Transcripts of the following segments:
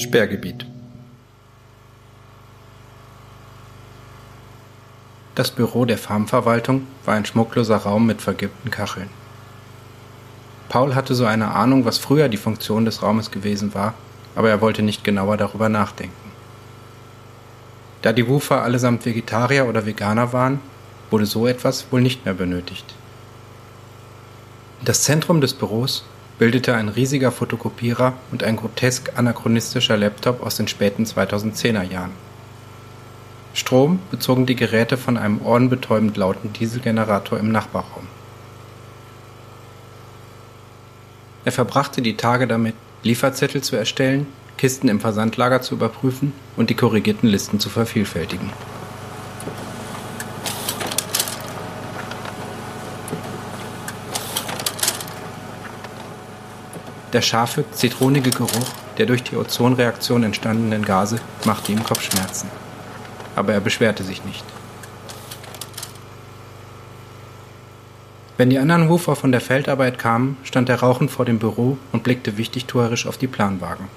Sperrgebiet. Das Büro der Farmverwaltung war ein schmuckloser Raum mit vergilbten Kacheln. Paul hatte so eine Ahnung, was früher die Funktion des Raumes gewesen war, aber er wollte nicht genauer darüber nachdenken. Da die Wufer allesamt Vegetarier oder Veganer waren, wurde so etwas wohl nicht mehr benötigt. Das Zentrum des Büros bildete ein riesiger Fotokopierer und ein grotesk anachronistischer Laptop aus den späten 2010er Jahren. Strom bezogen die Geräte von einem ohrenbetäubend lauten Dieselgenerator im Nachbarraum. Er verbrachte die Tage damit, Lieferzettel zu erstellen, Kisten im Versandlager zu überprüfen und die korrigierten Listen zu vervielfältigen. Der scharfe, zitronige Geruch der durch die Ozonreaktion entstandenen Gase machte ihm Kopfschmerzen. Aber er beschwerte sich nicht. Wenn die anderen Woofer von der Feldarbeit kamen, stand er rauchend vor dem Büro und blickte wichtigtuerisch auf die Planwagen.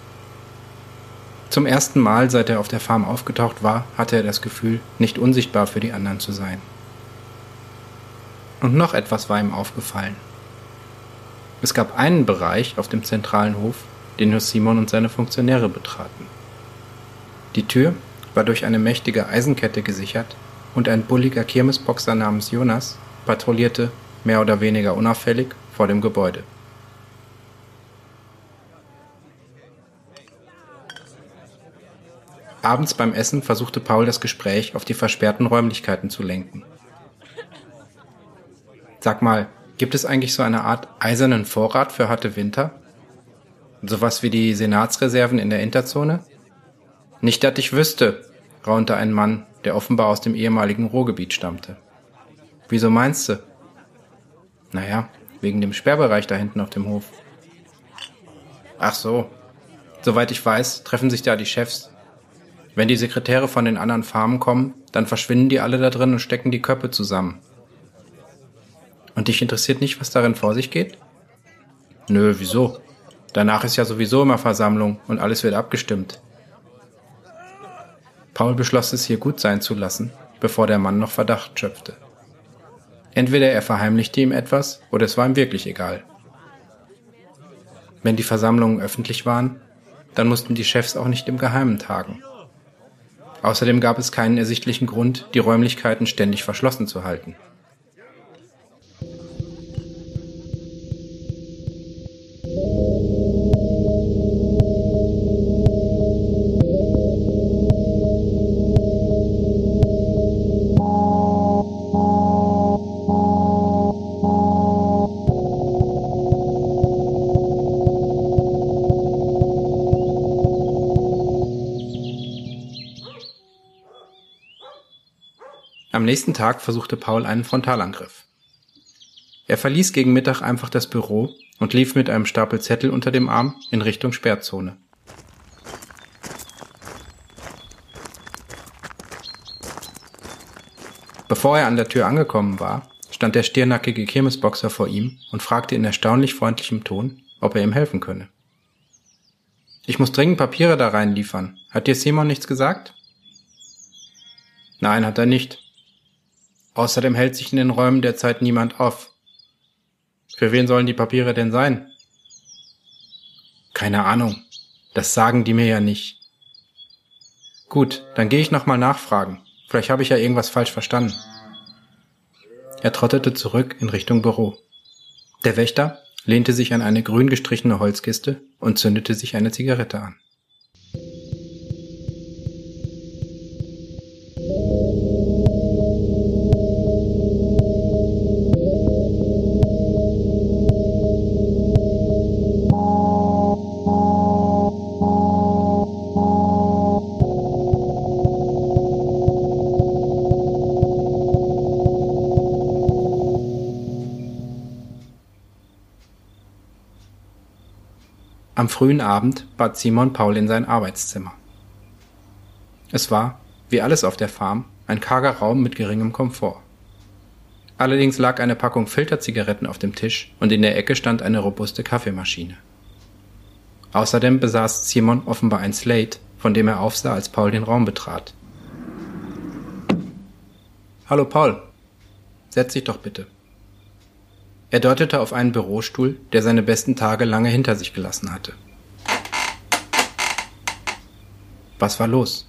Zum ersten Mal, seit er auf der Farm aufgetaucht war, hatte er das Gefühl, nicht unsichtbar für die anderen zu sein. Und noch etwas war ihm aufgefallen. Es gab einen Bereich auf dem zentralen Hof, den nur Simon und seine Funktionäre betraten. Die Tür war durch eine mächtige Eisenkette gesichert und ein bulliger Kirmesboxer namens Jonas patrouillierte, mehr oder weniger unauffällig, vor dem Gebäude. Abends beim Essen versuchte Paul das Gespräch auf die versperrten Räumlichkeiten zu lenken. Sag mal, Gibt es eigentlich so eine Art eisernen Vorrat für harte Winter? Sowas wie die Senatsreserven in der Interzone? Nicht, dass ich wüsste, raunte ein Mann, der offenbar aus dem ehemaligen Ruhrgebiet stammte. Wieso meinst du? Naja, wegen dem Sperrbereich da hinten auf dem Hof. Ach so. Soweit ich weiß, treffen sich da die Chefs. Wenn die Sekretäre von den anderen Farmen kommen, dann verschwinden die alle da drin und stecken die Köpfe zusammen. Und dich interessiert nicht, was darin vor sich geht? Nö, wieso? Danach ist ja sowieso immer Versammlung und alles wird abgestimmt. Paul beschloss es hier gut sein zu lassen, bevor der Mann noch Verdacht schöpfte. Entweder er verheimlichte ihm etwas oder es war ihm wirklich egal. Wenn die Versammlungen öffentlich waren, dann mussten die Chefs auch nicht im Geheimen tagen. Außerdem gab es keinen ersichtlichen Grund, die Räumlichkeiten ständig verschlossen zu halten. Am nächsten Tag versuchte Paul einen Frontalangriff. Er verließ gegen Mittag einfach das Büro und lief mit einem Stapel Zettel unter dem Arm in Richtung Sperrzone. Bevor er an der Tür angekommen war, stand der stirnackige Kirmesboxer vor ihm und fragte in erstaunlich freundlichem Ton, ob er ihm helfen könne. Ich muss dringend Papiere da reinliefern. Hat dir Simon nichts gesagt? Nein, hat er nicht. Außerdem hält sich in den Räumen derzeit niemand auf. Für wen sollen die Papiere denn sein? Keine Ahnung. Das sagen die mir ja nicht. Gut, dann gehe ich nochmal nachfragen. Vielleicht habe ich ja irgendwas falsch verstanden. Er trottete zurück in Richtung Büro. Der Wächter lehnte sich an eine grün gestrichene Holzkiste und zündete sich eine Zigarette an. Am frühen Abend bat Simon Paul in sein Arbeitszimmer. Es war, wie alles auf der Farm, ein karger Raum mit geringem Komfort. Allerdings lag eine Packung Filterzigaretten auf dem Tisch und in der Ecke stand eine robuste Kaffeemaschine. Außerdem besaß Simon offenbar ein Slate, von dem er aufsah, als Paul den Raum betrat. Hallo Paul, setz dich doch bitte. Er deutete auf einen Bürostuhl, der seine besten Tage lange hinter sich gelassen hatte. Was war los?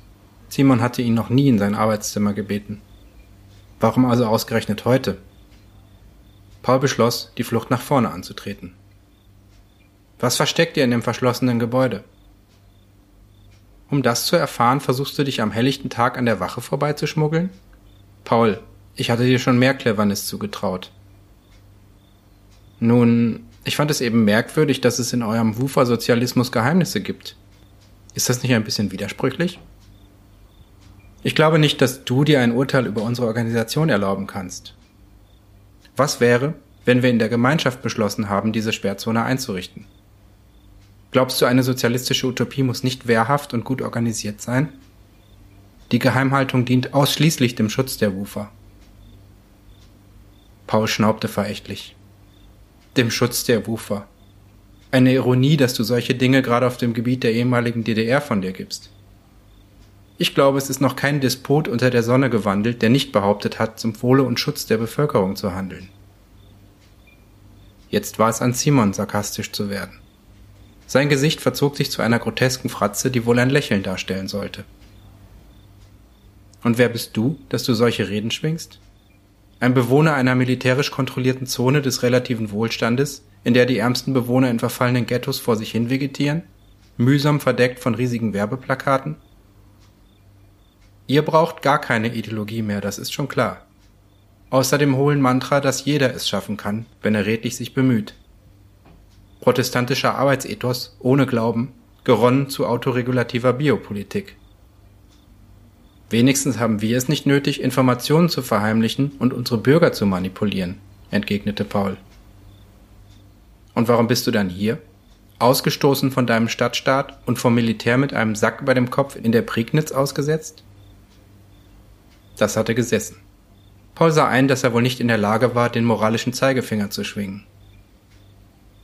Simon hatte ihn noch nie in sein Arbeitszimmer gebeten. Warum also ausgerechnet heute? Paul beschloss, die Flucht nach vorne anzutreten. Was versteckt ihr in dem verschlossenen Gebäude? Um das zu erfahren, versuchst du dich am helllichten Tag an der Wache vorbeizuschmuggeln? Paul, ich hatte dir schon mehr Cleverness zugetraut. Nun, ich fand es eben merkwürdig, dass es in eurem Wufer-Sozialismus Geheimnisse gibt. Ist das nicht ein bisschen widersprüchlich? Ich glaube nicht, dass du dir ein Urteil über unsere Organisation erlauben kannst. Was wäre, wenn wir in der Gemeinschaft beschlossen haben, diese Sperrzone einzurichten? Glaubst du, eine sozialistische Utopie muss nicht wehrhaft und gut organisiert sein? Die Geheimhaltung dient ausschließlich dem Schutz der Wufer. Paul schnaubte verächtlich. Dem Schutz der Wufer. Eine Ironie, dass du solche Dinge gerade auf dem Gebiet der ehemaligen DDR von dir gibst. Ich glaube, es ist noch kein Despot unter der Sonne gewandelt, der nicht behauptet hat, zum Wohle und Schutz der Bevölkerung zu handeln. Jetzt war es an Simon, sarkastisch zu werden. Sein Gesicht verzog sich zu einer grotesken Fratze, die wohl ein Lächeln darstellen sollte. Und wer bist du, dass du solche Reden schwingst? Ein Bewohner einer militärisch kontrollierten Zone des relativen Wohlstandes, in der die ärmsten Bewohner in verfallenen Ghettos vor sich hin vegetieren, mühsam verdeckt von riesigen Werbeplakaten? Ihr braucht gar keine Ideologie mehr, das ist schon klar. Außer dem hohlen Mantra, dass jeder es schaffen kann, wenn er redlich sich bemüht protestantischer Arbeitsethos ohne Glauben, geronnen zu autoregulativer Biopolitik. Wenigstens haben wir es nicht nötig, Informationen zu verheimlichen und unsere Bürger zu manipulieren, entgegnete Paul. Und warum bist du dann hier? Ausgestoßen von deinem Stadtstaat und vom Militär mit einem Sack über dem Kopf in der Prignitz ausgesetzt? Das hatte gesessen. Paul sah ein, dass er wohl nicht in der Lage war, den moralischen Zeigefinger zu schwingen.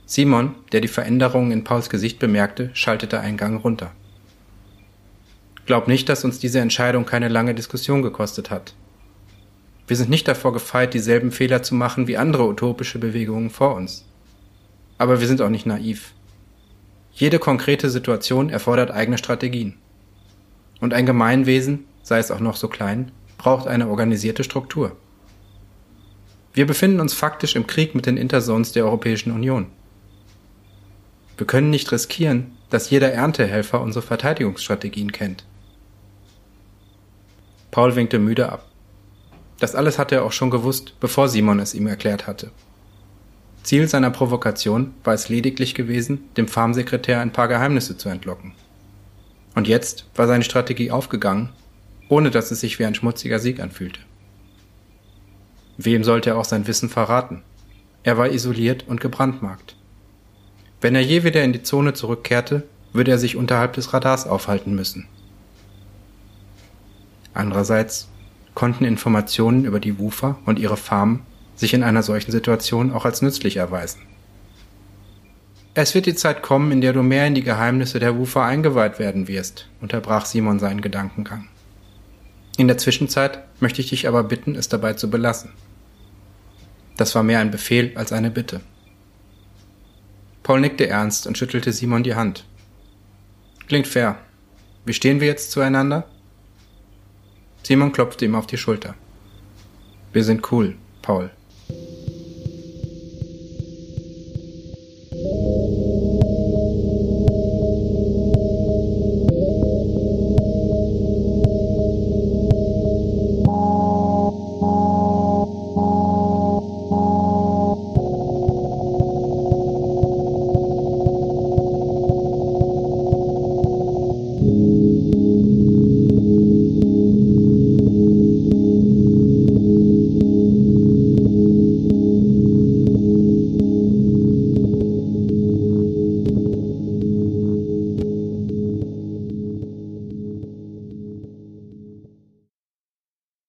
Simon, der die Veränderungen in Pauls Gesicht bemerkte, schaltete einen Gang runter. Glaub nicht, dass uns diese Entscheidung keine lange Diskussion gekostet hat. Wir sind nicht davor gefeit, dieselben Fehler zu machen wie andere utopische Bewegungen vor uns. Aber wir sind auch nicht naiv. Jede konkrete Situation erfordert eigene Strategien. Und ein Gemeinwesen, sei es auch noch so klein, braucht eine organisierte Struktur. Wir befinden uns faktisch im Krieg mit den Interzones der Europäischen Union. Wir können nicht riskieren, dass jeder Erntehelfer unsere Verteidigungsstrategien kennt. Paul winkte müde ab. Das alles hatte er auch schon gewusst, bevor Simon es ihm erklärt hatte. Ziel seiner Provokation war es lediglich gewesen, dem Farmsekretär ein paar Geheimnisse zu entlocken. Und jetzt war seine Strategie aufgegangen, ohne dass es sich wie ein schmutziger Sieg anfühlte. Wem sollte er auch sein Wissen verraten? Er war isoliert und gebrandmarkt. Wenn er je wieder in die Zone zurückkehrte, würde er sich unterhalb des Radars aufhalten müssen. Andererseits konnten Informationen über die Wufer und ihre Farmen sich in einer solchen Situation auch als nützlich erweisen. Es wird die Zeit kommen, in der du mehr in die Geheimnisse der Wufer eingeweiht werden wirst, unterbrach Simon seinen Gedankengang. In der Zwischenzeit möchte ich dich aber bitten, es dabei zu belassen. Das war mehr ein Befehl als eine Bitte. Paul nickte ernst und schüttelte Simon die Hand. Klingt fair. Wie stehen wir jetzt zueinander? Simon klopfte ihm auf die Schulter. Wir sind cool, Paul.